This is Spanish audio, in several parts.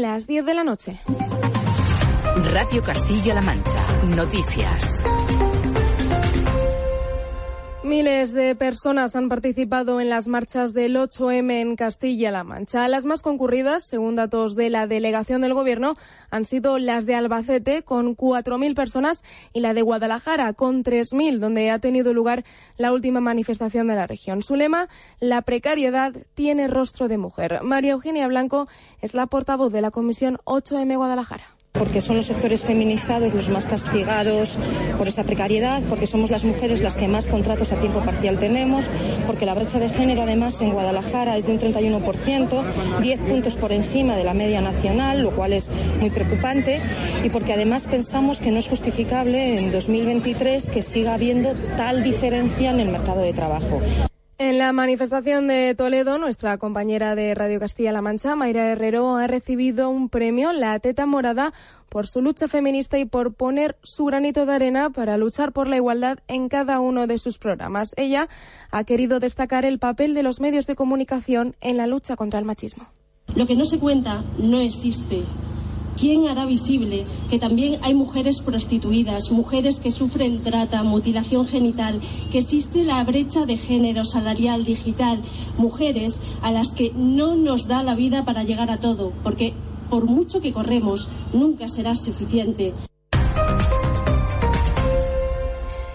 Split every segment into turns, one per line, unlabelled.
Las 10 de la noche.
Radio Castilla-La Mancha. Noticias.
Miles de personas han participado en las marchas del 8M en Castilla-La Mancha. Las más concurridas, según datos de la delegación del Gobierno, han sido las de Albacete, con 4.000 personas, y la de Guadalajara, con 3.000, donde ha tenido lugar la última manifestación de la región. Su lema, la precariedad tiene rostro de mujer. María Eugenia Blanco es la portavoz de la Comisión 8M Guadalajara
porque son los sectores feminizados los más castigados por esa precariedad, porque somos las mujeres las que más contratos a tiempo parcial tenemos, porque la brecha de género además en Guadalajara es de un 31%, 10 puntos por encima de la media nacional, lo cual es muy preocupante, y porque además pensamos que no es justificable en 2023 que siga habiendo tal diferencia en el mercado de trabajo.
En la manifestación de Toledo, nuestra compañera de Radio Castilla-La Mancha, Mayra Herrero, ha recibido un premio, la Teta Morada, por su lucha feminista y por poner su granito de arena para luchar por la igualdad en cada uno de sus programas. Ella ha querido destacar el papel de los medios de comunicación en la lucha contra el machismo.
Lo que no se cuenta no existe. ¿Quién hará visible que también hay mujeres prostituidas, mujeres que sufren trata, mutilación genital, que existe la brecha de género salarial digital, mujeres a las que no nos da la vida para llegar a todo, porque por mucho que corremos, nunca será suficiente.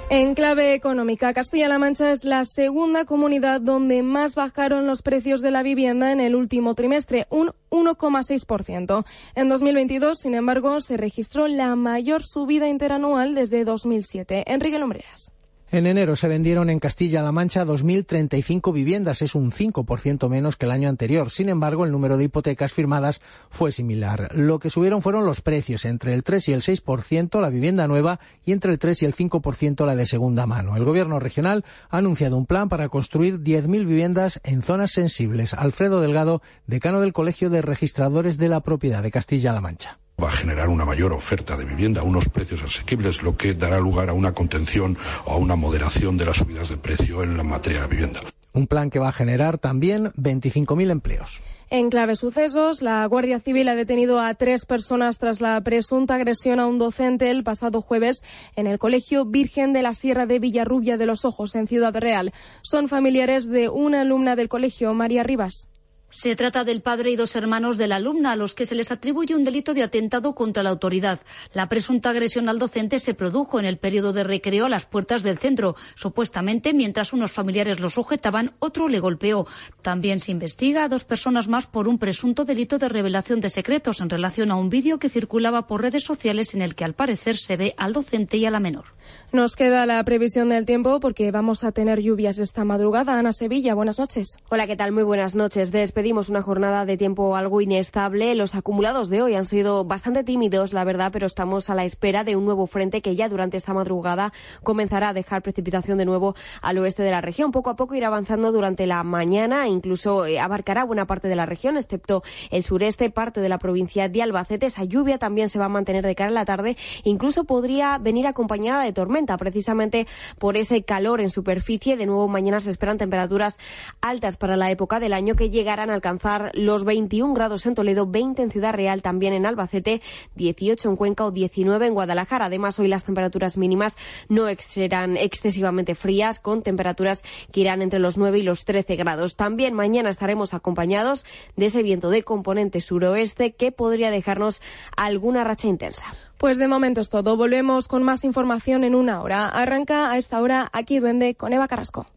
En clave económica, Castilla-La Mancha es la segunda comunidad donde más bajaron los precios de la vivienda en el último trimestre, un 1,6%. En 2022, sin embargo, se registró la mayor subida interanual desde 2007. Enrique Lombreras.
En enero se vendieron en Castilla-La Mancha 2.035 viviendas, es un 5% menos que el año anterior. Sin embargo, el número de hipotecas firmadas fue similar. Lo que subieron fueron los precios, entre el 3 y el 6% la vivienda nueva y entre el 3 y el 5% la de segunda mano. El Gobierno regional ha anunciado un plan para construir 10.000 viviendas en zonas sensibles. Alfredo Delgado, decano del Colegio de Registradores de la Propiedad de Castilla-La Mancha
va a generar una mayor oferta de vivienda a unos precios asequibles, lo que dará lugar a una contención o a una moderación de las subidas de precio en la materia de vivienda.
Un plan que va a generar también 25.000 empleos.
En clave sucesos, la Guardia Civil ha detenido a tres personas tras la presunta agresión a un docente el pasado jueves en el Colegio Virgen de la Sierra de Villarrubia de los Ojos, en Ciudad Real. Son familiares de una alumna del colegio, María Rivas.
Se trata del padre y dos hermanos de la alumna a los que se les atribuye un delito de atentado contra la autoridad. La presunta agresión al docente se produjo en el periodo de recreo a las puertas del centro. Supuestamente, mientras unos familiares lo sujetaban, otro le golpeó. También se investiga a dos personas más por un presunto delito de revelación de secretos en relación a un vídeo que circulaba por redes sociales en el que al parecer se ve al docente y a la menor.
Nos queda la previsión del tiempo porque vamos a tener lluvias esta madrugada. Ana Sevilla, buenas noches.
Hola, ¿qué tal? Muy buenas noches. Despedimos una jornada de tiempo algo inestable. Los acumulados de hoy han sido bastante tímidos, la verdad, pero estamos a la espera de un nuevo frente que ya durante esta madrugada comenzará a dejar precipitación de nuevo al oeste de la región. Poco a poco irá avanzando durante la mañana, incluso eh, abarcará buena parte de la región, excepto el sureste, parte de la provincia de Albacete. Esa lluvia también se va a mantener de cara a la tarde. Incluso podría venir acompañada de tormenta precisamente por ese calor en superficie. De nuevo, mañana se esperan temperaturas altas para la época del año que llegarán a alcanzar los 21 grados en Toledo, 20 en Ciudad Real, también en Albacete, 18 en Cuenca o 19 en Guadalajara. Además, hoy las temperaturas mínimas no serán excesivamente frías, con temperaturas que irán entre los 9 y los 13 grados. También mañana estaremos acompañados de ese viento de componente suroeste que podría dejarnos alguna racha intensa.
Pues de momento es todo. Volvemos con más información en una hora. Arranca a esta hora aquí Duende con Eva Carrasco.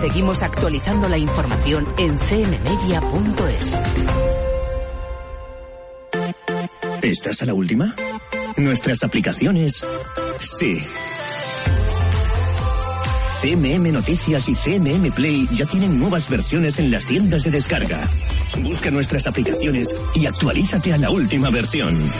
Seguimos actualizando la información en cmmedia.es.
¿Estás a la última? Nuestras aplicaciones. Sí. CMM Noticias y CMM Play ya tienen nuevas versiones en las tiendas de descarga. Busca nuestras aplicaciones y actualízate a la última versión.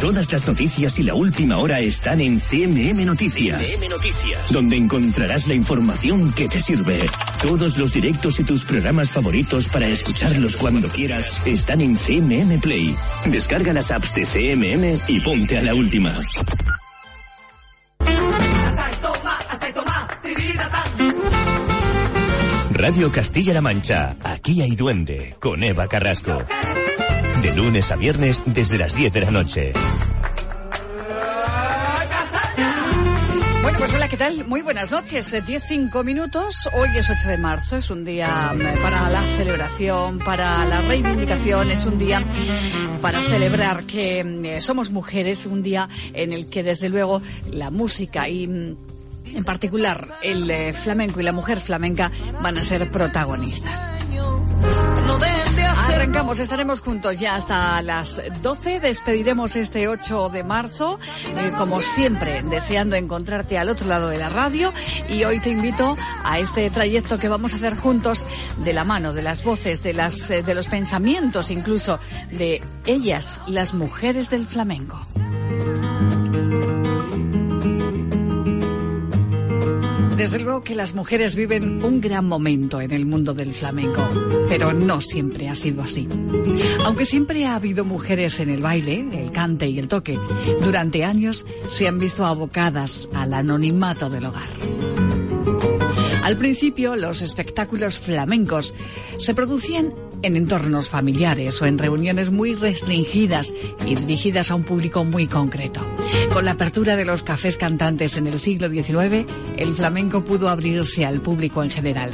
Todas las noticias y la última hora están en CMM Noticias. CMM Noticias. Donde encontrarás la información que te sirve. Todos los directos y tus programas favoritos para escucharlos cuando quieras están en CMM Play. Descarga las apps de CMM y ponte a la última. Radio Castilla-La Mancha. Aquí hay duende con Eva Carrasco. De lunes a viernes desde las 10 de la noche.
Bueno, pues hola, ¿qué tal? Muy buenas noches. 10-5 minutos. Hoy es 8 de marzo. Es un día mm, para la celebración, para la reivindicación. Es un día para celebrar que mm, somos mujeres. Un día en el que, desde luego, la música y mm, en particular el eh, flamenco y la mujer flamenca van a ser protagonistas. Arrancamos, estaremos juntos ya hasta las 12. Despediremos este 8 de marzo, eh, como siempre, deseando encontrarte al otro lado de la radio. Y hoy te invito a este trayecto que vamos a hacer juntos de la mano, de las voces, de, las, eh, de los pensamientos, incluso de ellas, las mujeres del flamenco. Desde luego que las mujeres viven un gran momento en el mundo del flamenco, pero no siempre ha sido así. Aunque siempre ha habido mujeres en el baile, el cante y el toque, durante años se han visto abocadas al anonimato del hogar. Al principio, los espectáculos flamencos se producían en entornos familiares o en reuniones muy restringidas y dirigidas a un público muy concreto. Con la apertura de los cafés cantantes en el siglo XIX, el flamenco pudo abrirse al público en general.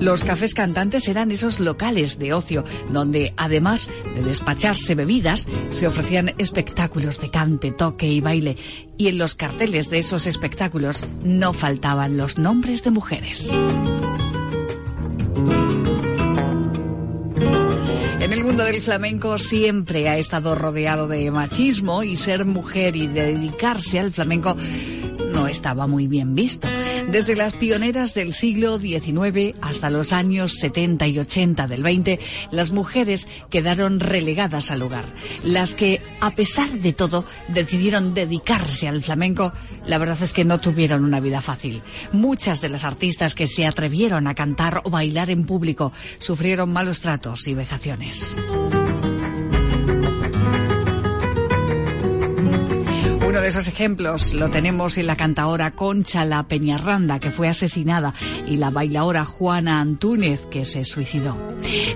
Los cafés cantantes eran esos locales de ocio donde, además de despacharse bebidas, se ofrecían espectáculos de cante, toque y baile. Y en los carteles de esos espectáculos no faltaban los nombres de mujeres. Mundo del flamenco siempre ha estado rodeado de machismo y ser mujer y dedicarse al flamenco estaba muy bien visto. Desde las pioneras del siglo XIX hasta los años 70 y 80 del 20, las mujeres quedaron relegadas al hogar. Las que, a pesar de todo, decidieron dedicarse al flamenco, la verdad es que no tuvieron una vida fácil. Muchas de las artistas que se atrevieron a cantar o bailar en público sufrieron malos tratos y vejaciones. Esos ejemplos lo tenemos en la cantaora Concha La Peñarranda, que fue asesinada, y la bailaora Juana Antúnez, que se suicidó.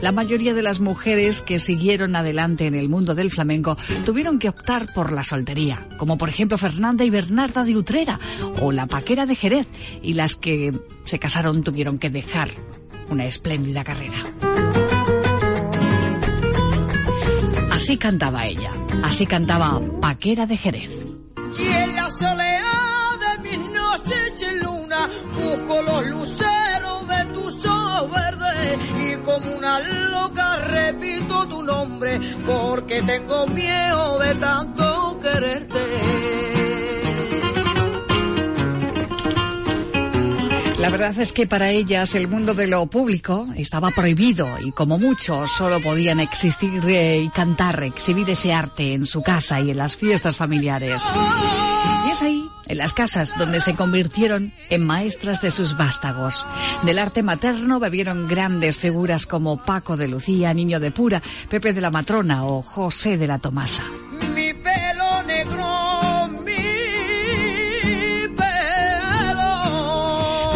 La mayoría de las mujeres que siguieron adelante en el mundo del flamenco tuvieron que optar por la soltería, como por ejemplo Fernanda y Bernarda de Utrera, o la Paquera de Jerez, y las que se casaron tuvieron que dejar una espléndida carrera. Así cantaba ella, así cantaba Paquera de Jerez.
Y en la soledad de mis noches de luna busco los luceros de tus ojos verdes y como una loca repito tu nombre porque tengo miedo de tanto quererte.
La verdad es que para ellas el mundo de lo público estaba prohibido y como mucho solo podían existir eh, y cantar, exhibir ese arte en su casa y en las fiestas familiares. Y es ahí, en las casas, donde se convirtieron en maestras de sus vástagos. Del arte materno bebieron grandes figuras como Paco de Lucía, Niño de Pura, Pepe de la Matrona o José de la Tomasa.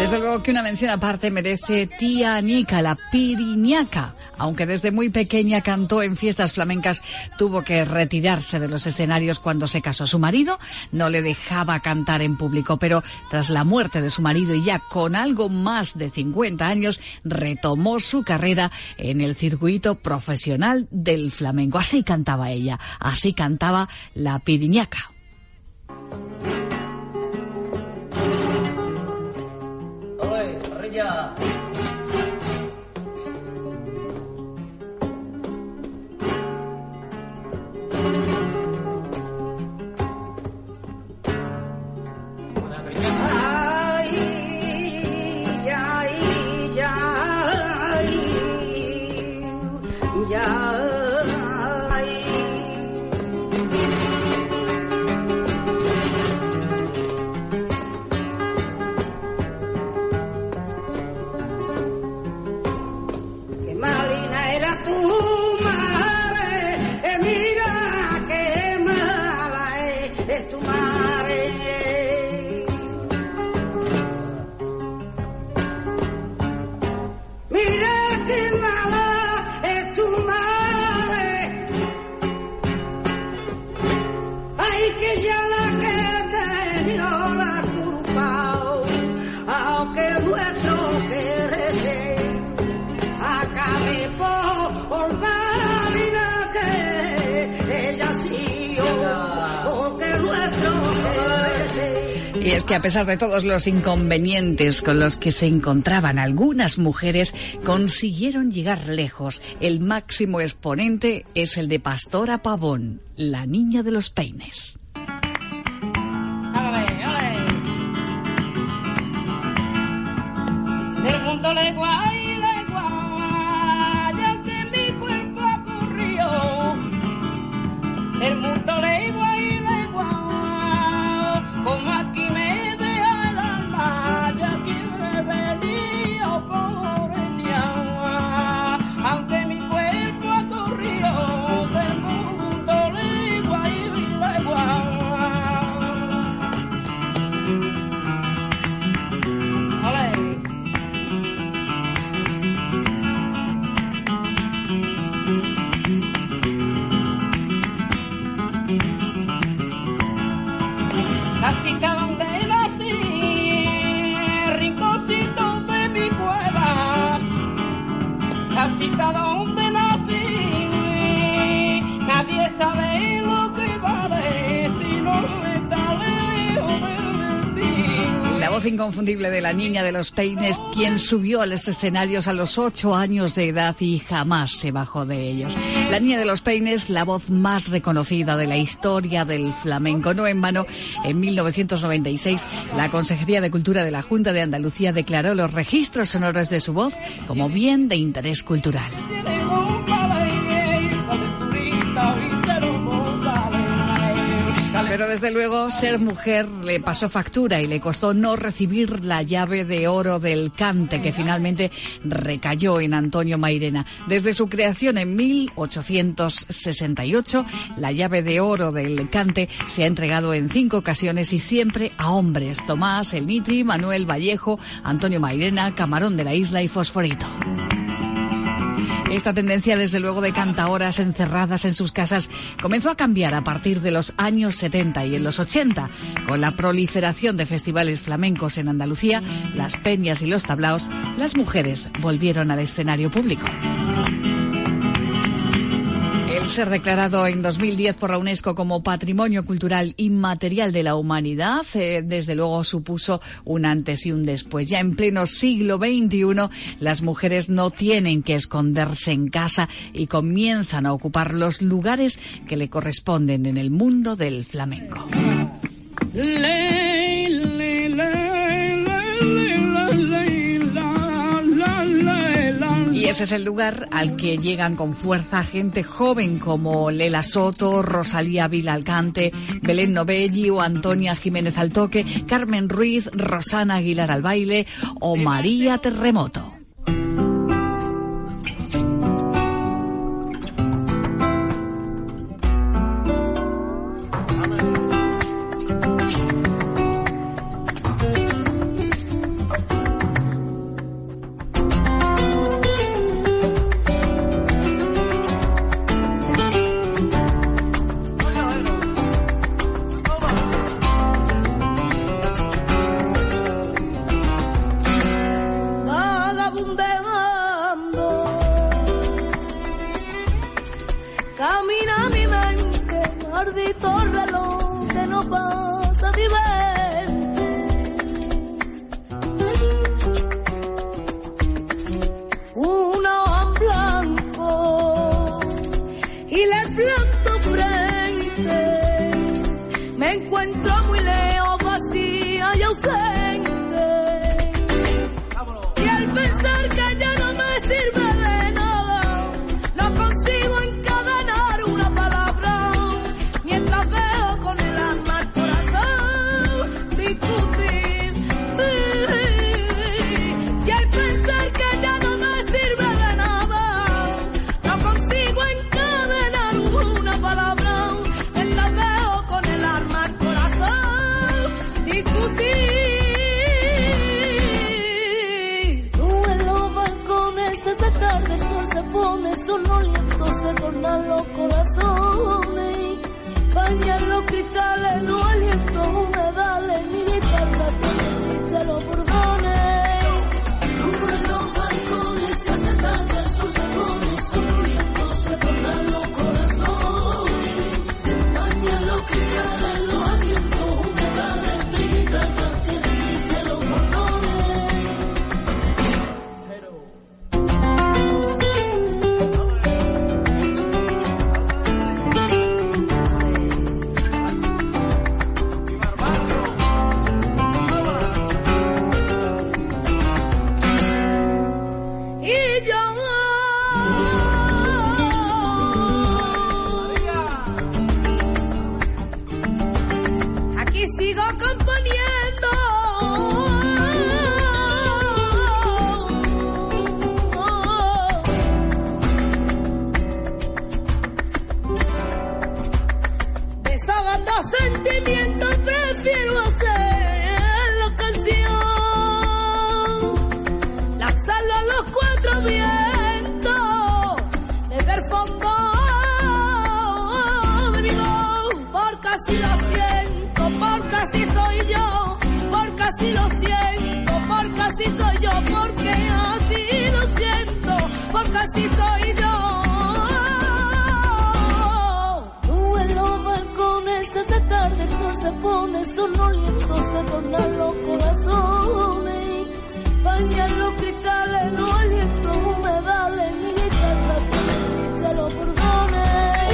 Desde luego que una mención aparte merece Tía Nica, la piriñaca. Aunque desde muy pequeña cantó en fiestas flamencas, tuvo que retirarse de los escenarios cuando se casó. Su marido no le dejaba cantar en público, pero tras la muerte de su marido y ya con algo más de 50 años, retomó su carrera en el circuito profesional del flamenco. Así cantaba ella, así cantaba la piriñaca. A pesar de todos los inconvenientes con los que se encontraban algunas mujeres, consiguieron llegar lejos. El máximo exponente es el de Pastora Pavón, la niña de los peines.
De
la niña de los peines, quien subió a los escenarios a los ocho años de edad y jamás se bajó de ellos. La niña de los peines, la voz más reconocida de la historia del flamenco. No en vano, en 1996, la Consejería de Cultura de la Junta de Andalucía declaró los registros sonoros de su voz como bien de interés cultural. Pero desde luego ser mujer le pasó factura y le costó no recibir la llave de oro del cante que finalmente recayó en Antonio Mairena. Desde su creación en 1868, la llave de oro del cante se ha entregado en cinco ocasiones y siempre a hombres. Tomás, El Nitri, Manuel Vallejo, Antonio Mairena, Camarón de la Isla y Fosforito. Esta tendencia, desde luego, de cantaoras encerradas en sus casas comenzó a cambiar a partir de los años 70 y en los 80. Con la proliferación de festivales flamencos en Andalucía, las peñas y los tablaos, las mujeres volvieron al escenario público. Ser declarado en 2010 por la UNESCO como Patrimonio Cultural Inmaterial de la Humanidad, eh, desde luego supuso un antes y un después. Ya en pleno siglo XXI, las mujeres no tienen que esconderse en casa y comienzan a ocupar los lugares que le corresponden en el mundo del flamenco. Ese es el lugar al que llegan con fuerza gente joven como Lela Soto, Rosalía Vilalcante, Belén Novelli o Antonia Jiménez Altoque, Carmen Ruiz, Rosana Aguilar al baile o María Terremoto.
El sol se tornan los corazones. Bañan los cristales, los alientos humedales, mi guitarra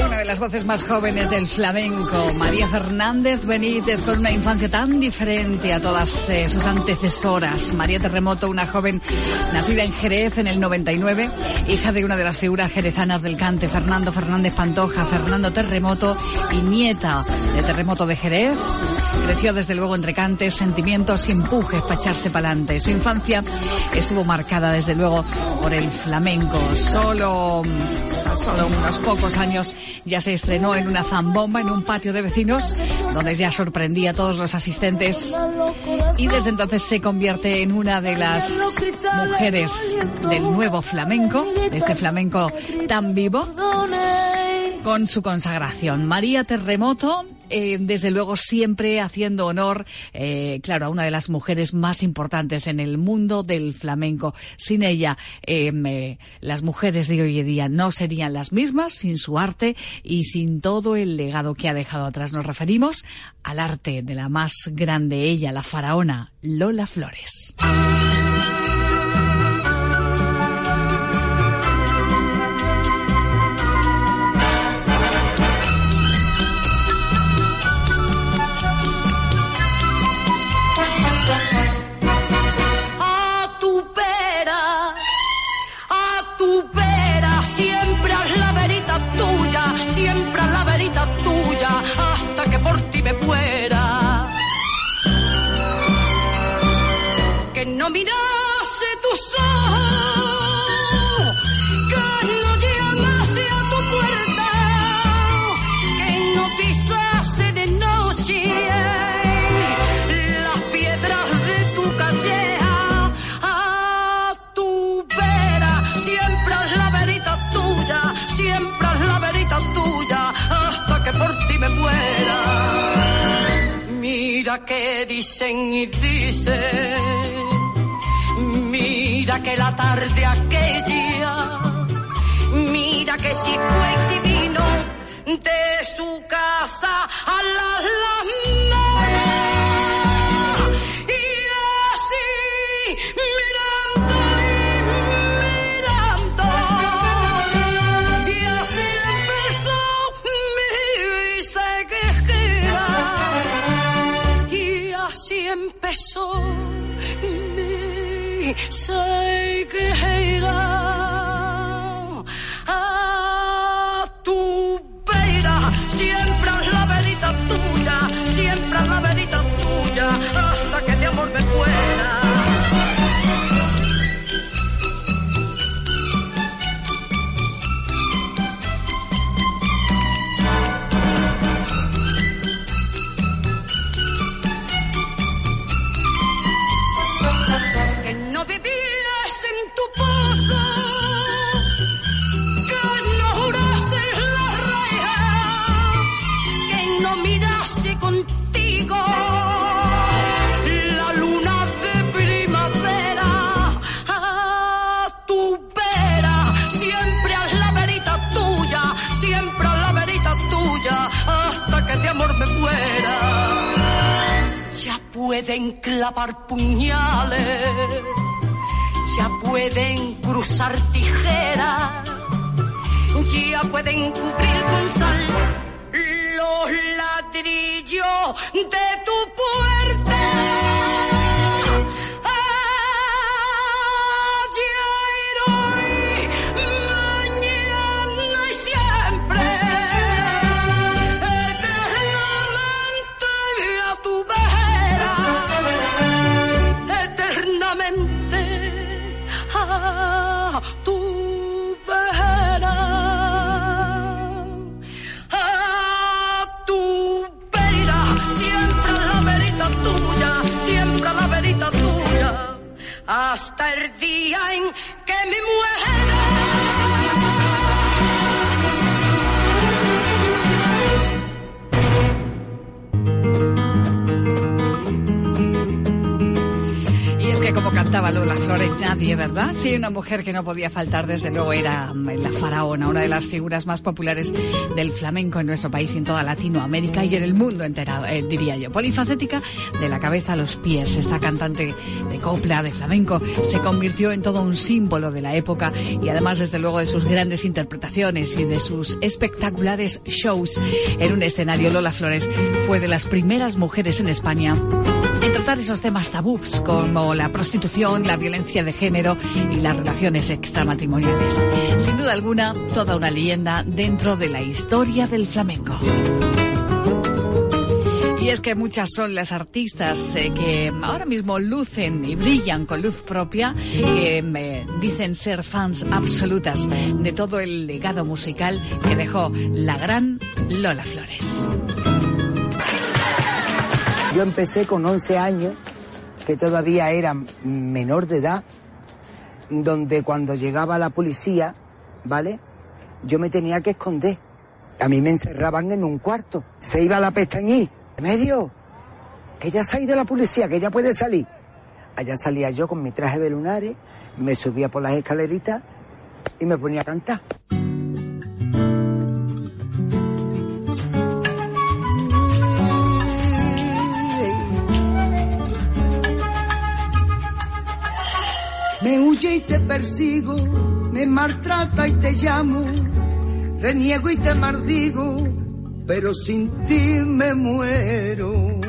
Una de las voces más jóvenes del flamenco, María Fernández Benítez, con una infancia tan diferente a todas eh, sus antecesoras. María Terremoto, una joven nacida en Jerez en el 99, hija de una de las figuras jerezanas del cante, Fernando Fernández Pantoja, Fernando Terremoto y nieta de Terremoto de Jerez. Creció desde luego entre cantes, sentimientos y empujes para echarse para adelante. Su infancia estuvo marcada desde luego por el flamenco. Solo, solo unos pocos años ya se estrenó en una zambomba en un patio de vecinos donde ya sorprendía a todos los asistentes y desde entonces se convierte en una de las mujeres del nuevo flamenco, de este flamenco tan vivo, con su consagración. María Terremoto, eh, desde luego siempre haciendo honor, eh, claro, a una de las mujeres más importantes en el mundo del flamenco. Sin ella, eh, las mujeres de hoy en día no serían las mismas sin su arte y sin todo el legado que ha dejado atrás. Nos referimos al arte de la más grande ella, la faraona Lola Flores.
No mirase tus ojos, que no llamase a tu puerta, que no pisase de noche las piedras de tu calleja a tu vera. Siempre es la verita tuya, siempre es la verita tuya, hasta que por ti me muera. Mira que dicen y dicen, mira que la tarde aquella, mira que si fue si vino de su casa a la Alameda. Mi sequía. A pueden clavar puñales, ya pueden cruzar tijeras, ya pueden cubrir con sal los ladrillos de tu puerta. Hasta el día en que me muera.
Cantaba Lola Flores, nadie, ¿verdad? Sí, una mujer que no podía faltar, desde luego, era la faraona, una de las figuras más populares del flamenco en nuestro país y en toda Latinoamérica y en el mundo entero, eh, diría yo. Polifacética de la cabeza a los pies, esta cantante de copla, de flamenco, se convirtió en todo un símbolo de la época y además, desde luego, de sus grandes interpretaciones y de sus espectaculares shows en un escenario. Lola Flores fue de las primeras mujeres en España tratar esos temas tabús como la prostitución, la violencia de género y las relaciones extramatrimoniales. Sin duda alguna, toda una leyenda dentro de la historia del flamenco. Y es que muchas son las artistas eh, que ahora mismo lucen y brillan con luz propia, que me dicen ser fans absolutas de todo el legado musical que dejó la gran Lola Flores.
Yo empecé con 11 años, que todavía era menor de edad, donde cuando llegaba la policía, ¿vale? Yo me tenía que esconder. A mí me encerraban en un cuarto. Se iba a la pestañí. Medio. Que ya ha ido la policía, que ya puede salir. Allá salía yo con mi traje de lunares, me subía por las escaleritas y me ponía a cantar.
Me huye y te persigo, me maltrata y te llamo, reniego y te maldigo, pero sin ti me muero.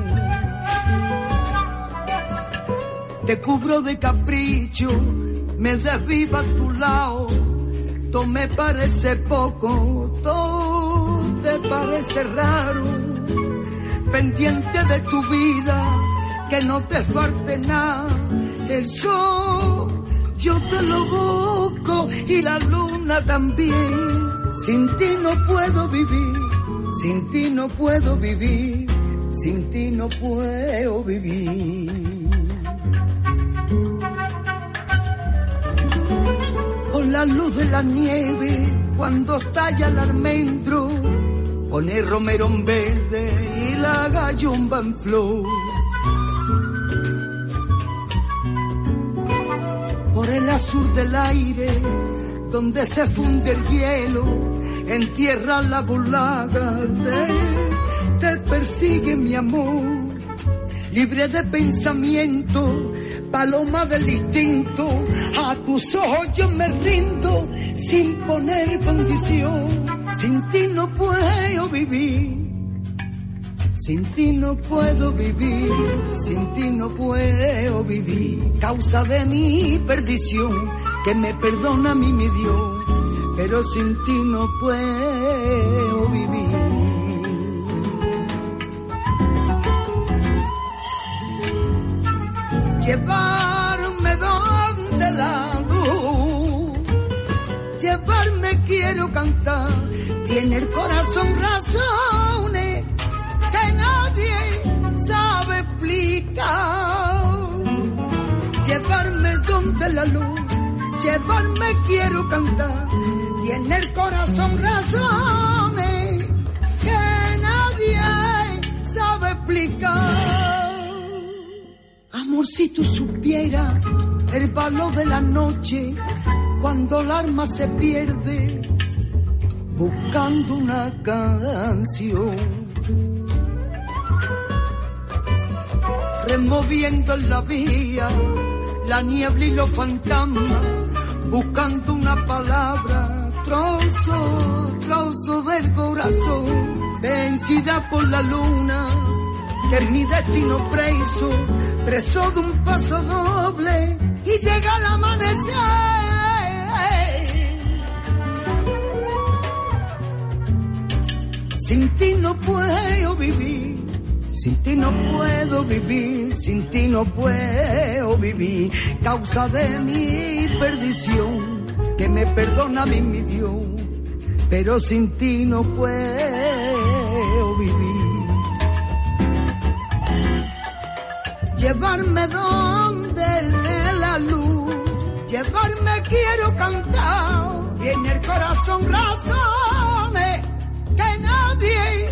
Te cubro de capricho, me desviva a tu lado, todo me parece poco, todo te parece raro, pendiente de tu vida, que no te falte nada, el sol yo te lo busco y la luna también. Sin ti no puedo vivir, sin ti no puedo vivir, sin ti no puedo vivir. Con la luz de la nieve, cuando estalla el almendro, pone romero en verde y la gallumba en flor. Por el azul del aire, donde se funde el hielo, en tierra la bulaga, te, te persigue mi amor, libre de pensamiento, paloma del instinto, a tus ojos yo me rindo, sin poner condición, sin ti no puedo vivir. Sin ti no puedo vivir, sin ti no puedo vivir. Causa de mi perdición, que me perdona mi mi Dios, pero sin ti no puedo vivir. Llevarme donde la luz, llevarme quiero cantar, tiene el corazón razones Llevarme donde la luz, llevarme quiero cantar. Tiene el corazón razones que nadie sabe explicar. Amor, si tú supieras el valor de la noche, cuando el alma se pierde buscando una canción. Removiendo en la vía la niebla y los fantasmas, buscando una palabra, trozo, trozo del corazón, vencida por la luna, que es mi destino preso, preso de un paso doble y llega el amanecer. Sin ti no puedo vivir. Sin ti no puedo vivir, sin ti no puedo vivir, causa de mi perdición, que me perdona mi, mi Dios, pero sin ti no puedo vivir. Llevarme donde la luz, llevarme quiero cantar, y en el corazón razones que nadie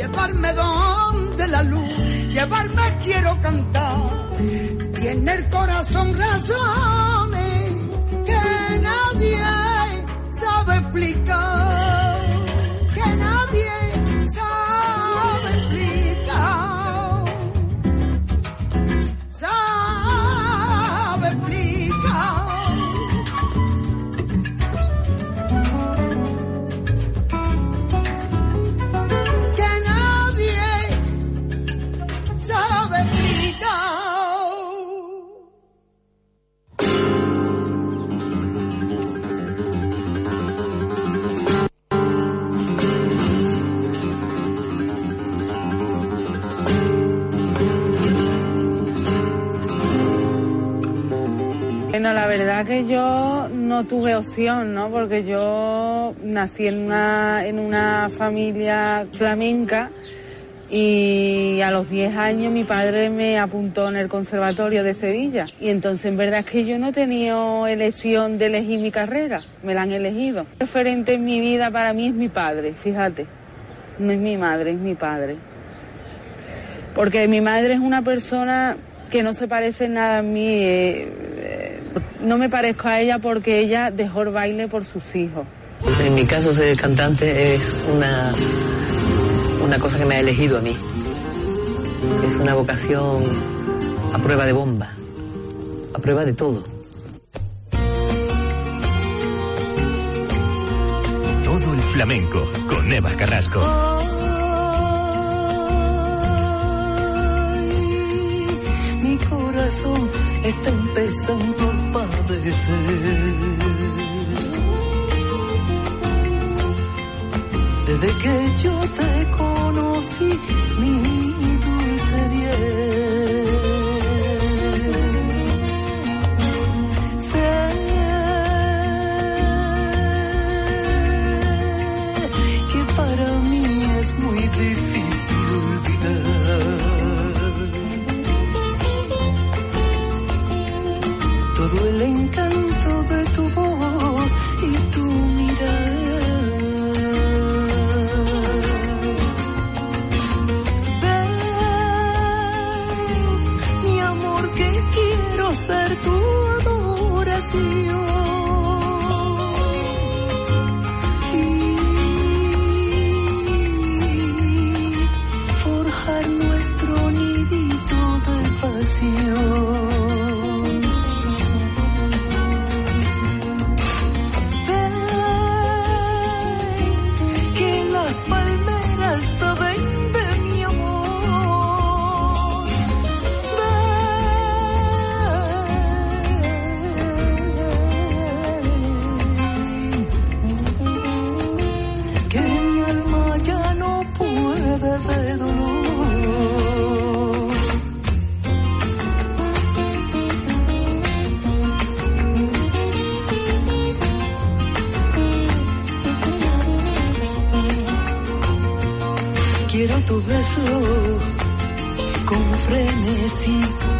llevarme donde la luz, llevarme quiero cantar. Tiene el corazón razones que nadie sabe explicar.
Yo no tuve opción, ¿no? Porque yo nací en una, en una familia flamenca y a los 10 años mi padre me apuntó en el Conservatorio de Sevilla. Y entonces en verdad es que yo no he tenido elección de elegir mi carrera, me la han elegido. El referente en mi vida para mí es mi padre, fíjate. No es mi madre, es mi padre. Porque mi madre es una persona que no se parece nada a mí. eh, no me parezco a ella porque ella dejó el baile por sus hijos.
En mi caso ser cantante es una, una cosa que me ha elegido a mí. Es una vocación a prueba de bomba, a prueba de todo.
Todo el flamenco con Eva Carrasco.
Está empezando a padecer. Desde que yo te frenesí.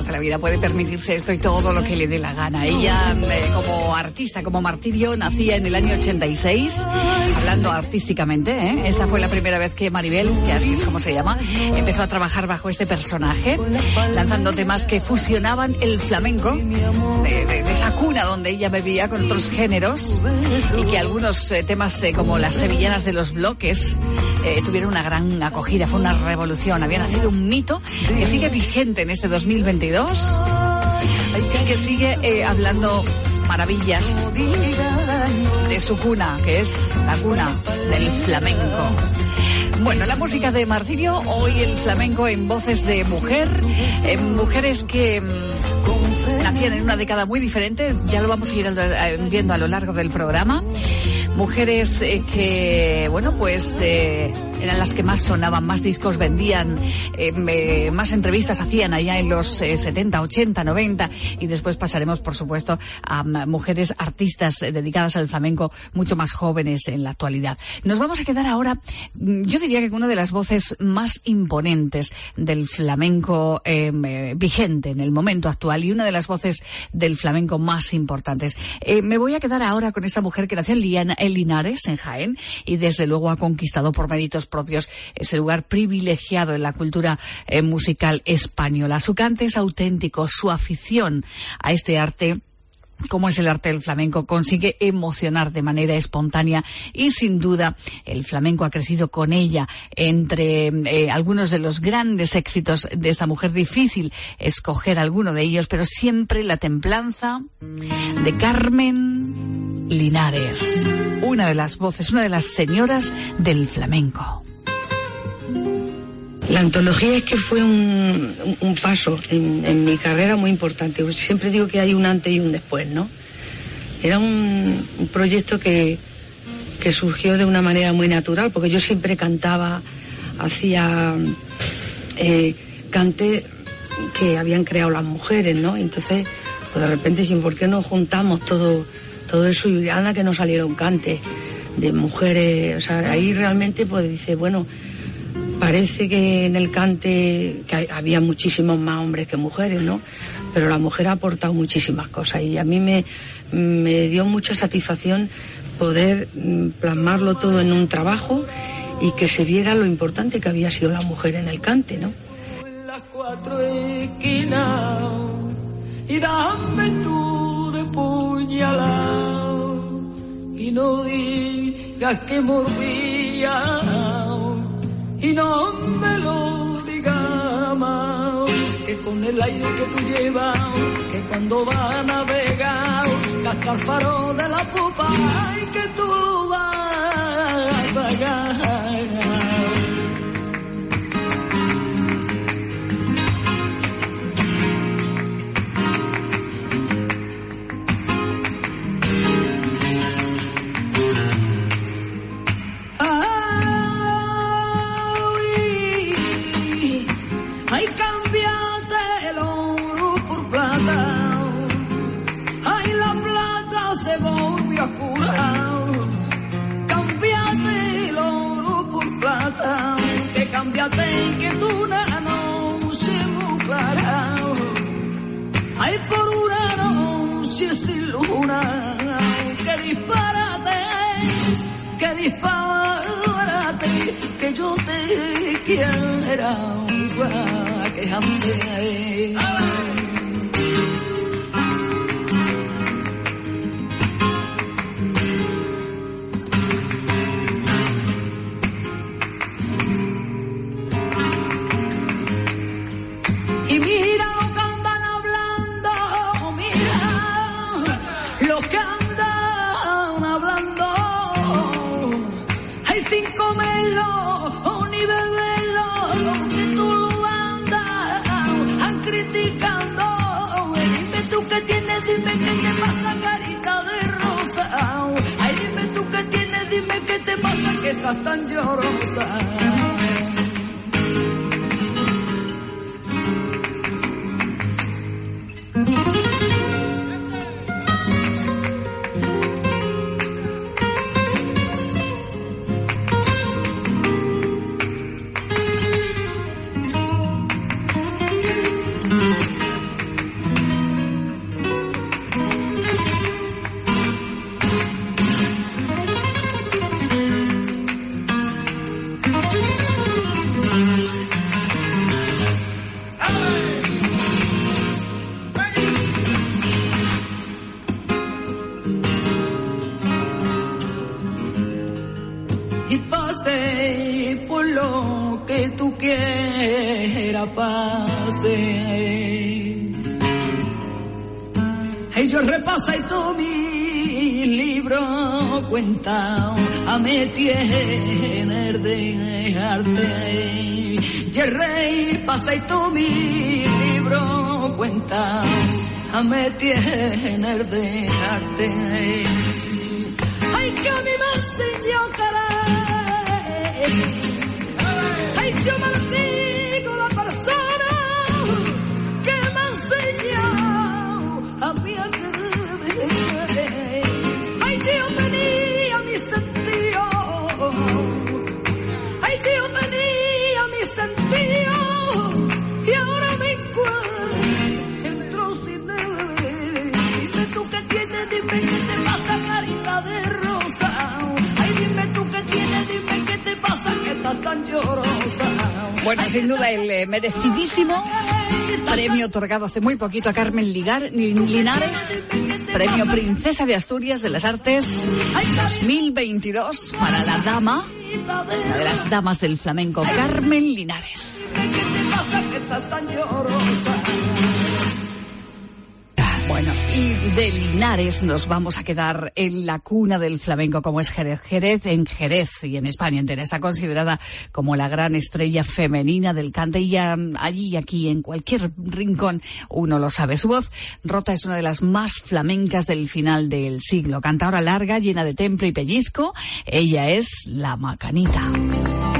A
estas alturas de la vida puede permitirse esto y todo lo que le dé la gana. Ella, eh, como artista, como martirio, nacía en el año 86, hablando artísticamente. ¿eh? Esta fue la primera vez que Maribel, que así es como se llama, empezó a trabajar bajo este personaje, lanzando temas que fusionaban el flamenco, de, de- esa cuna donde ella bebía con otros géneros, y que algunos eh, temas como las sevillanas de los bloques eh, tuvieron una gran acogida, fue una revolución, había nacido un mito que sigue vigente en este 2022 y que sigue eh, hablando maravillas de su cuna, que es la cuna del flamenco. Bueno, la música de Martirio, hoy el flamenco en voces de mujer, en mujeres que mm, nacían en una década muy diferente, ya lo vamos a ir eh, viendo a lo largo del programa. Mujeres eh, que, bueno, pues eh, eran las que más sonaban, más discos vendían, eh, más entrevistas hacían allá en los eh, 70, 80, 90 y después pasaremos, por supuesto, a mujeres artistas eh, dedicadas al flamenco mucho más jóvenes en la actualidad. Nos vamos a quedar ahora, mm, yo diría que con una de las voces más imponentes del flamenco eh, eh, vigente en el momento actual y una de las voces del flamenco más importantes. Me voy a quedar ahora con esta mujer que nació en Linares, en Jaén, y desde luego ha conquistado por méritos propios ese lugar privilegiado en la cultura eh, musical española. Su cante es auténtico, su afición a este arte como es el arte del flamenco, consigue emocionar de manera espontánea y sin duda el flamenco ha crecido con ella. Entre eh, algunos de los grandes éxitos de esta mujer, difícil escoger alguno de ellos, pero siempre la templanza de Carmen Linares, una de las voces, una de las señoras del flamenco.
La antología es que fue un, paso en, mi carrera muy importante. Siempre digo que hay un antes y un después, ¿no? Era un, proyecto que, que surgió de una manera muy natural, porque yo siempre cantaba, hacía eh, cante que habían creado las mujeres, ¿no? Entonces, pues de repente dije, ¿por qué no juntamos todo, todo eso y anda que no salieron cantes de mujeres? O sea, ahí realmente pues dice, bueno, parece que en el cante había muchísimos más hombres que mujeres, ¿no? Pero la mujer ha aportado muchísimas cosas y a mí me, me dio mucha satisfacción poder mm, plasmarlo todo en un trabajo y que se viera lo importante que había sido la mujer en el cante, ¿no?
las cuatro esquinas y dame tú de y no digas que morbía y no me lo digas más que con el aire que tú llevas que cuando vas a navegar el faro de la popa y que tú lo vas a pagar Que cambiate que tú una noche muy clara. Ay, por una noche sin luna. Que disparate, que disparate, que yo te quiera igual que antes. Que estás tan llorosa. Cuenta, a me tiene de arte. Y el rey pasa y todo mi libro cuenta, a me tiene de arte.
Bueno, sin duda el eh, merecidísimo premio otorgado hace muy poquito a Carmen Ligar, Linares, premio Princesa de Asturias de las Artes 2022 para la dama, una de las damas del flamenco, Carmen Linares. Bueno, y de Linares nos vamos a quedar en la cuna del flamenco como es Jerez. Jerez en Jerez y en España entera está considerada como la gran estrella femenina del cante y ya allí aquí en cualquier rincón uno lo sabe. Su voz rota es una de las más flamencas del final del siglo. Cantadora larga, llena de temple y pellizco. Ella es la Macanita.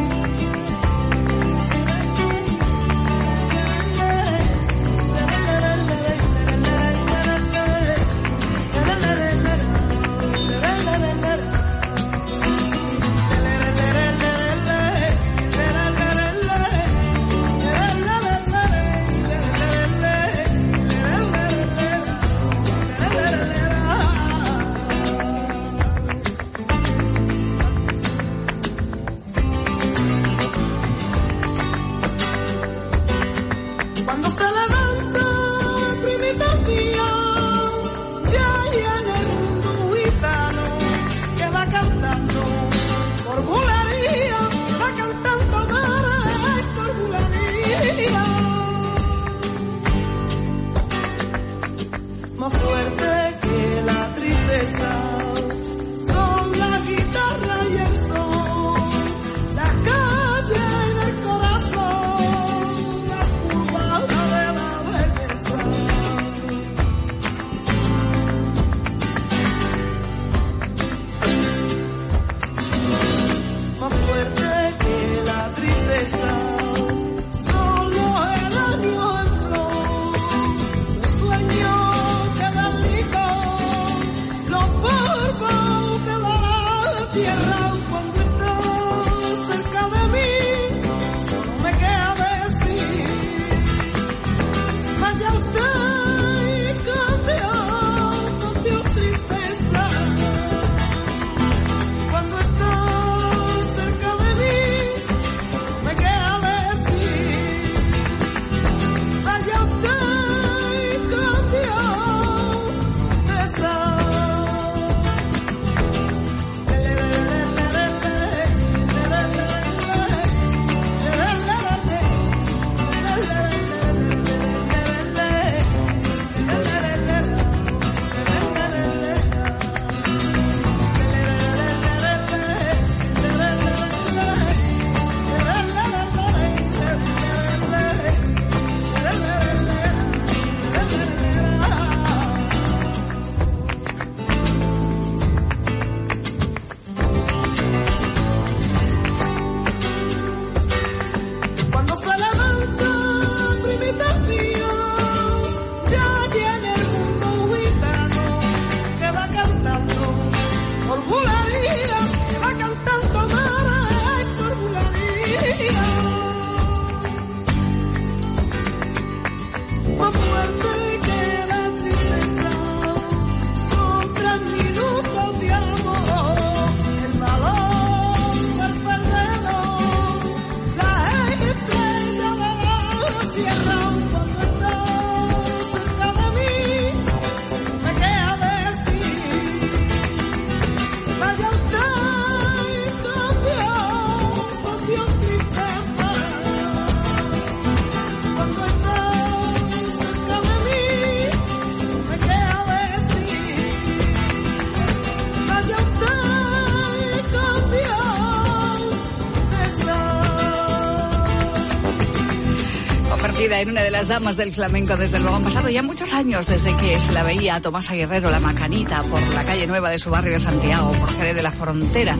Las damas del flamenco desde luego. Han pasado ya muchos años desde que se la veía a Tomasa Guerrero, la macanita, por la calle nueva de su barrio de Santiago, por Jerez de la Frontera,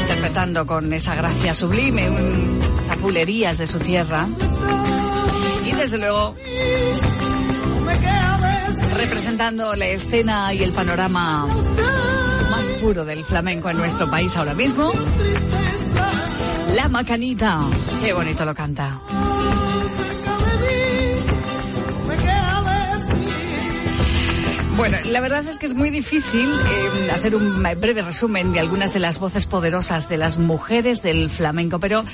interpretando con esa gracia sublime un, zapulerías de su tierra. Y desde luego representando la escena y el panorama más puro del flamenco en nuestro país ahora mismo. La Macanita. Qué bonito lo canta. Bueno, la verdad es que es muy difícil eh, hacer un breve resumen de algunas de las voces poderosas de las mujeres del flamenco, pero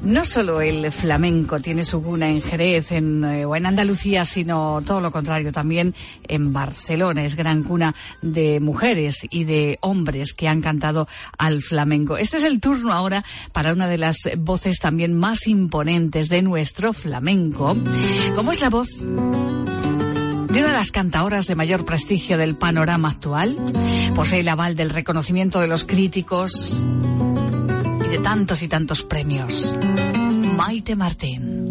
no solo el flamenco tiene su cuna en Jerez en, eh, o en Andalucía, sino todo lo contrario, también en Barcelona. Es gran cuna de mujeres y de hombres que han cantado al flamenco. Este es el turno ahora para una de las voces también más imponentes de nuestro flamenco, como es la voz de una de las cantadoras de mayor prestigio del panorama actual. Posee el aval del reconocimiento de los críticos y de tantos y tantos premios. Maite Martín.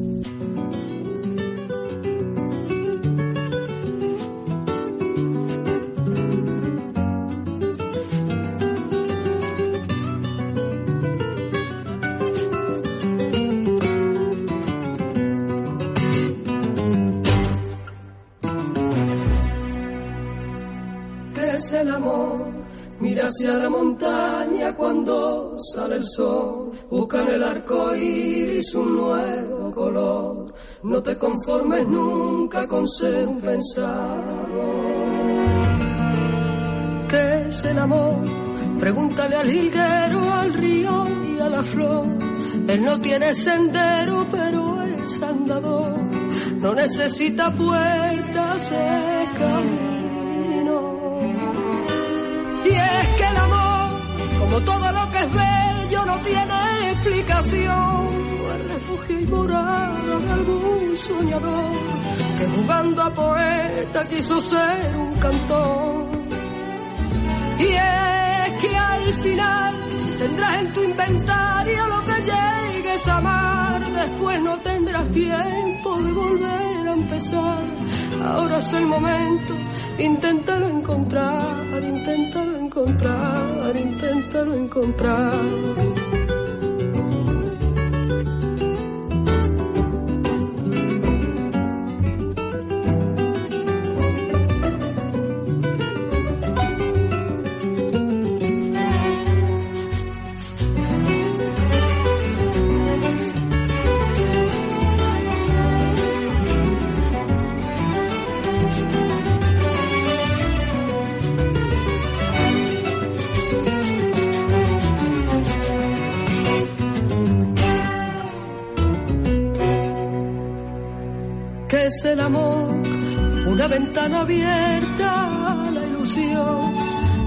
Sale el sol. Busca en el arco iris un nuevo color. No te conformes nunca con ser un pensado. ¿Qué es el amor? Pregúntale al higuero, al río y a la flor. Él no tiene sendero, pero es andador. No necesita puertas, es camino. Y es que el amor, como todo lo que es bello, no tiene explicación. No es refugio y morada de algún soñador que jugando a poeta quiso ser un cantor. Y es que al final tendrás en tu inventario lo que llegues a amar. Después no tendrás tiempo de volver a empezar. Ahora es el momento, inténtalo encontrar, inténtalo encontrar, encontrar. Amor? Una ventana abierta a la ilusión.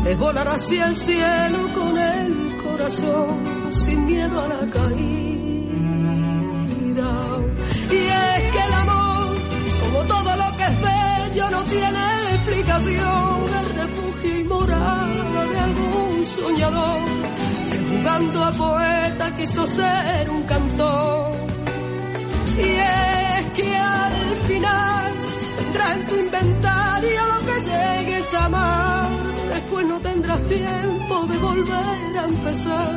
Es volar hacia el cielo con el corazón, sin miedo a la caída. Y es que el amor, como todo lo que es bello, no tiene explicación. Es refugio y morada de algún soñador que jugando a poeta quiso ser un cantor. Y es que al final tendrás en tu inventario lo que llegues a amar. Después no tendrás tiempo de volver a empezar.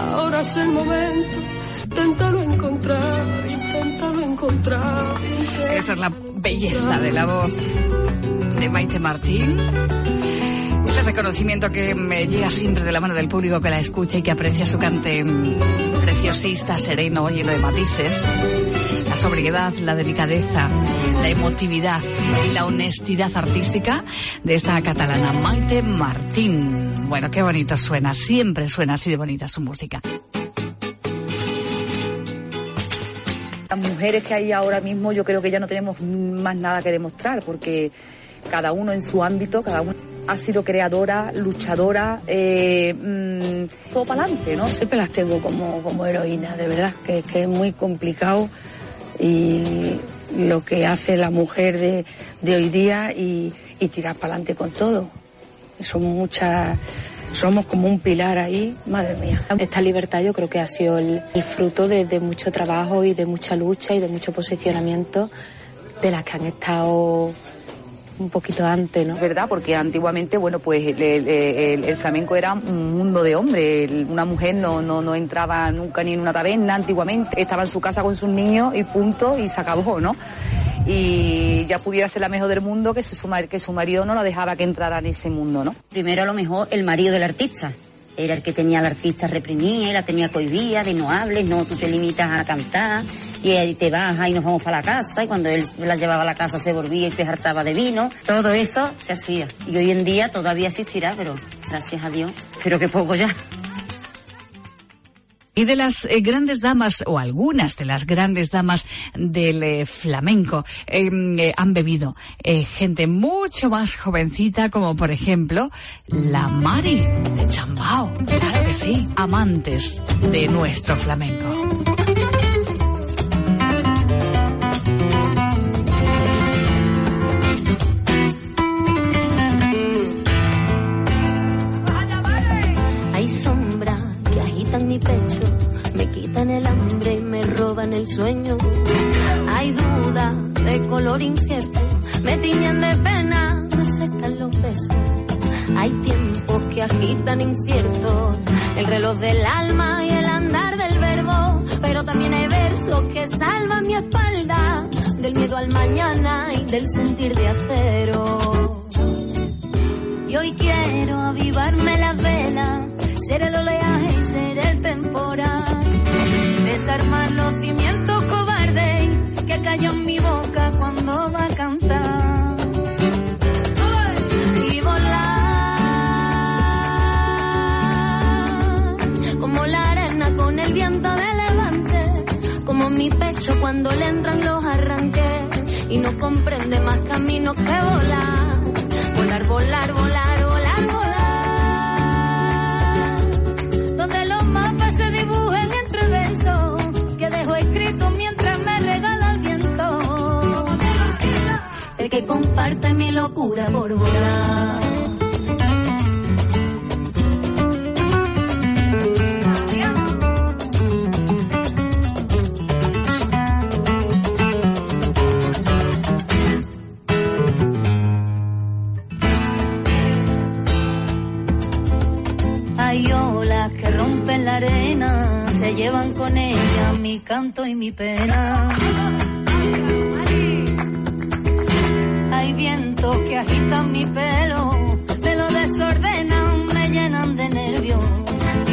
Ahora es el momento, inténtalo encontrar, inténtalo encontrar.
Esta es la belleza de la voz de Maite Martín. Ese reconocimiento que me llega siempre de la mano del público que la escucha y que aprecia su cante preciosista, sereno, lleno de matices. La sobriedad, la delicadeza, la emotividad y la honestidad artística de esta catalana Maite Martín. Bueno, qué bonito suena, siempre suena así de bonita su música.
Las mujeres que hay ahora mismo yo creo que ya no tenemos más nada que demostrar porque cada uno en su ámbito, cada uno ha sido creadora, luchadora, eh, mm, todo para adelante, ¿no?
Siempre las tengo como, como heroínas, de verdad, que, que es muy complicado y lo que hace la mujer de, de hoy día y, y tirar para adelante con todo. Son muchas somos como un pilar ahí, madre mía.
Esta libertad yo creo que ha sido el, el fruto de, de mucho trabajo y de mucha lucha y de mucho posicionamiento de las que han estado un poquito antes, ¿no?
¿Verdad? Porque antiguamente, bueno, pues el, el- el- el flamenco era un mundo de hombres. Una mujer no, no, no entraba nunca ni en una taberna antiguamente. Estaba en su casa con sus niños y punto, y se acabó, ¿no? Y ya pudiera ser la mejor del mundo que su, que su marido no la dejaba que entrara en ese mundo, ¿no?
Primero a lo mejor el marido del artista. Era el que tenía al artista reprimida, la tenía cohibida, de no hables, no, tú te limitas a cantar, y ahí te bajas y nos vamos para la casa, y cuando él la llevaba a la casa se volvía y se hartaba de vino. Todo eso se hacía. Y hoy en día todavía existirá, pero gracias a Dios, pero que poco ya.
Y de las eh, grandes damas, o algunas de las grandes damas del eh, flamenco, eh, eh, han bebido eh, gente mucho más jovencita, como por ejemplo la Mari de Chambao. Claro que sí, amantes de nuestro flamenco.
Roban el sueño. Hay dudas de color incierto, me tiñen de pena, me secan los besos. Hay tiempos que agitan inciertos, el reloj del alma y el andar del verbo. Pero también hay versos que salvan mi espalda del miedo al mañana y del sentir de acero. Y hoy quiero avivarme las velas, ser el oleaje y ser el temporal. Desarmar los cimientos cobardes que callan mi boca cuando va a cantar. Y volar como la arena con el viento de levante, como mi pecho cuando le entran los arranques y no comprende más caminos que. Volar, volar, volar, volar, locura por. Hay olas que rompen la arena, se llevan con ella mi canto y mi pena. Que agitan mi pelo, me lo desordenan, me llenan de nervios.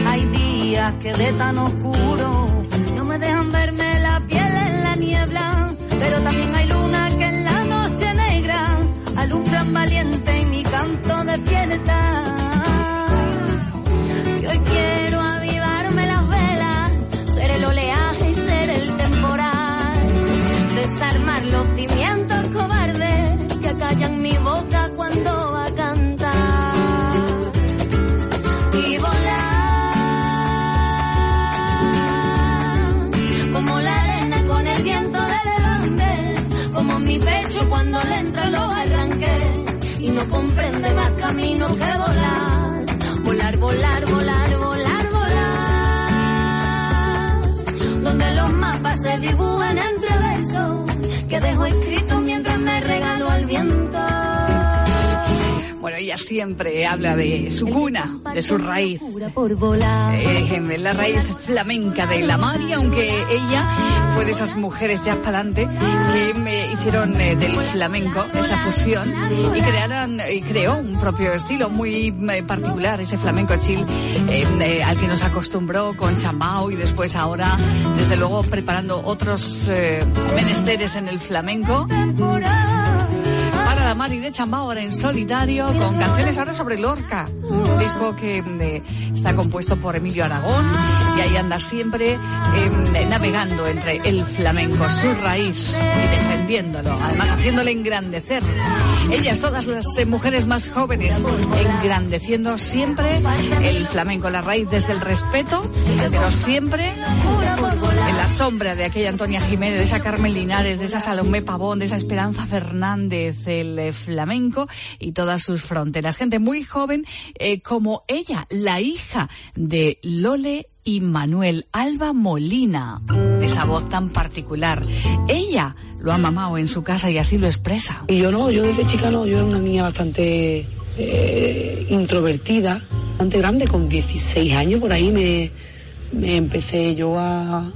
Hay días que de tan oscuro no me dejan verme la piel en la niebla, pero también hay luna que en la noche negra alumbran valiente y mi canto despierta. Camino que volar. Volar, volar, volar, volar, volar. Donde los mapas se dibujan entre versos que dejo escrito mientras me regalo al viento.
Bueno, ella siempre habla de su cuna, de su raíz.
Volar.
Eh, la raíz flamenca de la Mari, aunque ella fue de esas mujeres ya para adelante que me hicieron eh, del flamenco esa fusión y crearon, y creó un propio estilo muy eh, particular, ese flamenco chill eh, eh, al que nos acostumbró con Chambao y después ahora, desde luego, preparando otros eh, menesteres en el flamenco. Para la Mari de Chambao ahora en solitario con canciones ahora sobre Lorca, un disco que eh, está compuesto por Emilio Aragón y ahí anda siempre eh, navegando entre el flamenco, su raíz y defendiéndolo, además haciéndole engrandecer. Ellas, todas las eh, mujeres más jóvenes, engrandeciendo siempre el flamenco, la raíz desde el respeto, pero siempre en la sombra de aquella Antonia Jiménez, de esa Carmen Linares, de esa Salomé Pavón, de esa Esperanza Fernández, el eh, flamenco y todas sus fronteras. Gente muy joven eh, como ella, la hija de Lole y Manuel Alba Molina, esa voz tan particular. Ella lo ha mamado en su casa y así lo expresa.
Y yo no, yo desde chica no, yo era una niña bastante eh, introvertida, bastante grande, con 16 años por ahí me, me empecé yo a,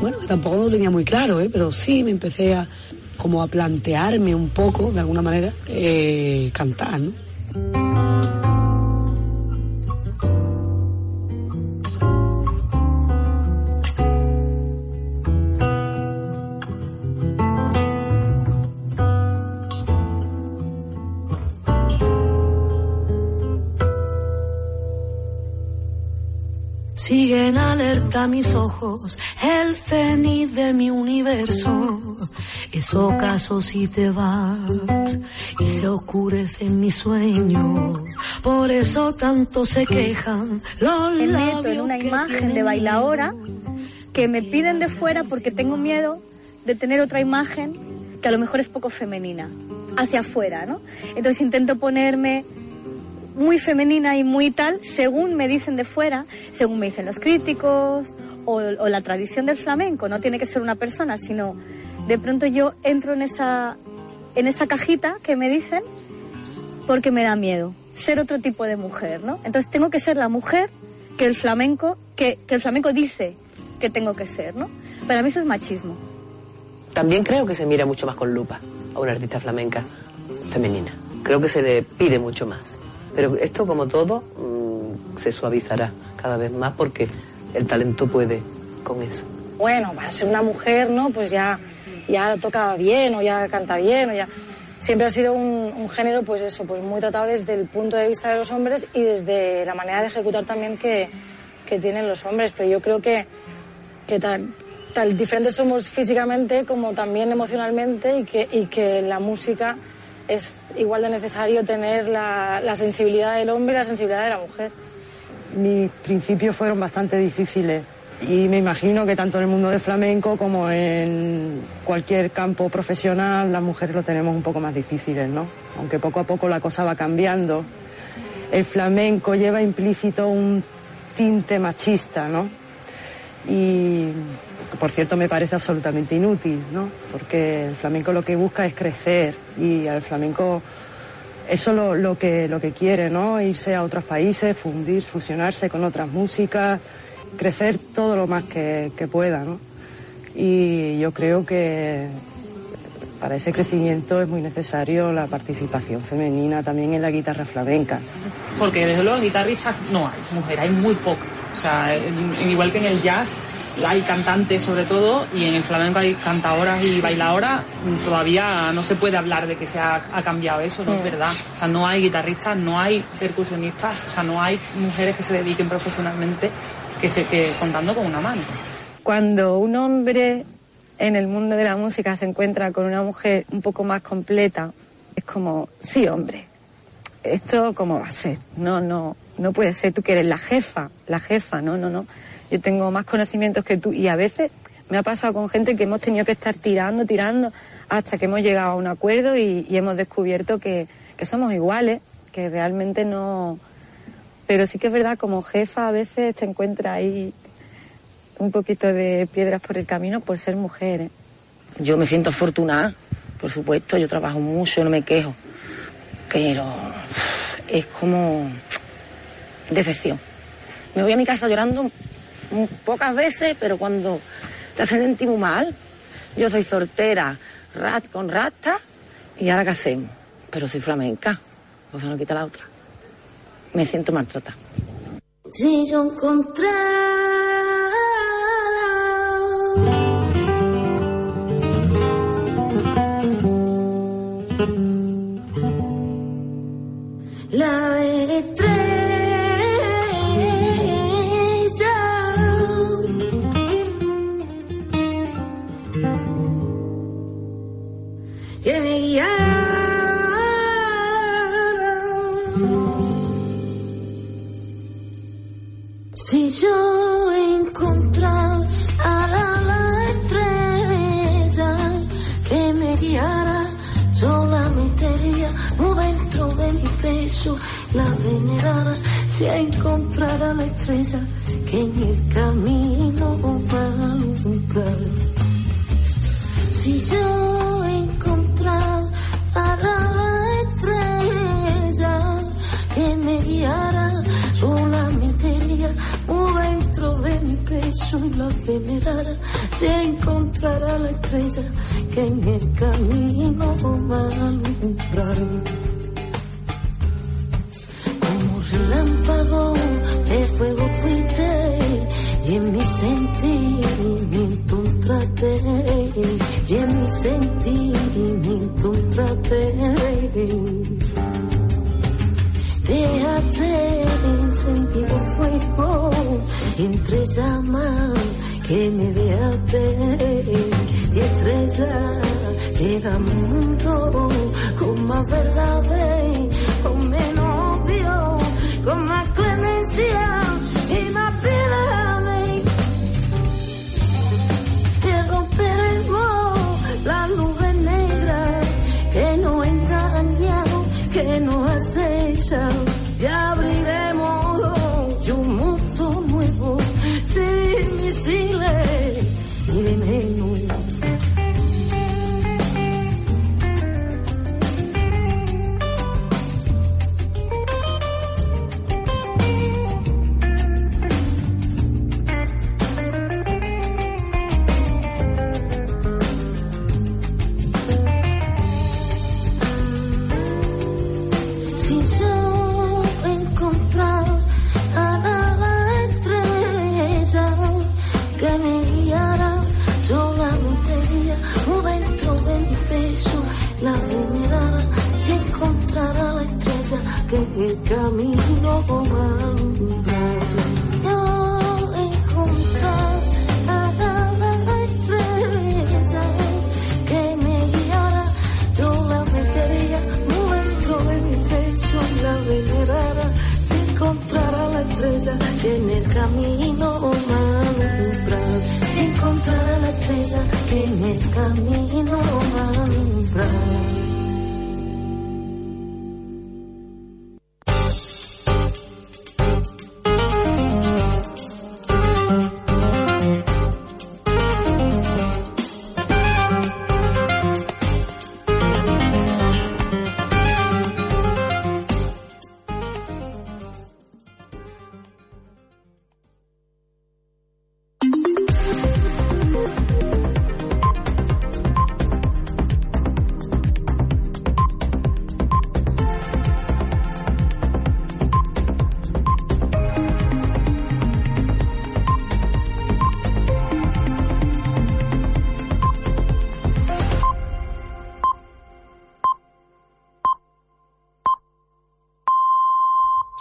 bueno, tampoco lo tenía muy claro, ¿eh? pero sí me empecé a como a plantearme un poco, de alguna manera, eh, cantar, ¿no?
Siguen alerta mis ojos, el cenit de mi universo. Es ocaso si te vas y se oscurece mi sueño. Por eso tanto se quejan los
me meto en una imagen de bailadora que me piden de fuera porque tengo miedo de tener otra imagen que a lo mejor es poco femenina, hacia afuera, ¿no? Entonces intento ponerme muy femenina y muy tal, según me dicen de fuera, según me dicen los críticos o, la tradición del flamenco. No tiene que ser una persona, sino de pronto yo entro en esa, en esa cajita que me dicen porque me da miedo ser otro tipo de mujer, ¿no? Entonces tengo que ser la mujer que el flamenco, que, que el flamenco dice que tengo que ser, ¿no? Para mí eso es machismo.
También creo que se mira mucho más con lupa a una artista flamenca femenina. Creo que se le pide mucho más. Pero esto, como todo, mm, se suavizará cada vez más porque el talento puede con eso.
bueno, va a ser una mujer, ¿no? Pues ya, ya toca bien o ya canta bien o ya... Siempre ha sido un, género, pues eso, pues muy tratado desde el punto de vista de los hombres y desde la manera de ejecutar también que, que tienen los hombres. Pero yo creo que, que tan, tan diferentes somos físicamente como también emocionalmente y que, y que la música es igual de necesario tener la, sensibilidad del hombre y la sensibilidad de la mujer.
Mis principios fueron bastante difíciles y me imagino que tanto en el mundo del flamenco como en cualquier campo profesional las mujeres lo tenemos un poco más difíciles, ¿no? Aunque poco a poco la cosa va cambiando. El flamenco lleva implícito un tinte machista, ¿no? Y por cierto me parece absolutamente inútil, ¿no? Porque el flamenco lo que busca es crecer y al flamenco eso lo, lo que lo que quiere, ¿no? Irse a otros países, fundir, fusionarse con otras músicas, crecer todo lo más que, que pueda, ¿no? Y yo creo que para ese crecimiento es muy necesario la participación femenina también en la guitarra flamenca.
Porque desde luego guitarristas no hay, mujeres, hay muy pocas. O sea, igual que en el jazz hay cantantes sobre todo y en el flamenco hay cantadoras y bailadoras, todavía no se puede hablar de que se ha, ha cambiado eso, no es
Mm.
verdad. O sea, no hay guitarristas, no hay percusionistas, o sea, no hay mujeres que se dediquen profesionalmente que se que contando con una mano.
Cuando un hombre en el mundo de la música se encuentra con una mujer un poco más completa, es como, sí, hombre, esto cómo va a ser. No, no, no puede ser tú que eres la jefa, la jefa, no, no, no. Yo tengo más conocimientos que tú y a veces me ha pasado con gente que hemos tenido que estar tirando, tirando hasta que hemos llegado a un acuerdo y, hemos descubierto que, que somos iguales, que realmente no. Pero sí que es verdad, como jefa a veces te encuentras ahí un poquito de piedras por el camino por ser mujer. ¿eh?
Yo me siento afortunada, por supuesto, yo trabajo mucho, no me quejo, pero es como decepción. Me voy a mi casa llorando pocas veces, pero cuando te hacen sentir mal, yo soy soltera, rat con rasta, y ahora qué hacemos, pero soy flamenca, cosa no quita la otra. Me siento maltratada.
Si yo la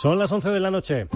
Son las 11 de la noche.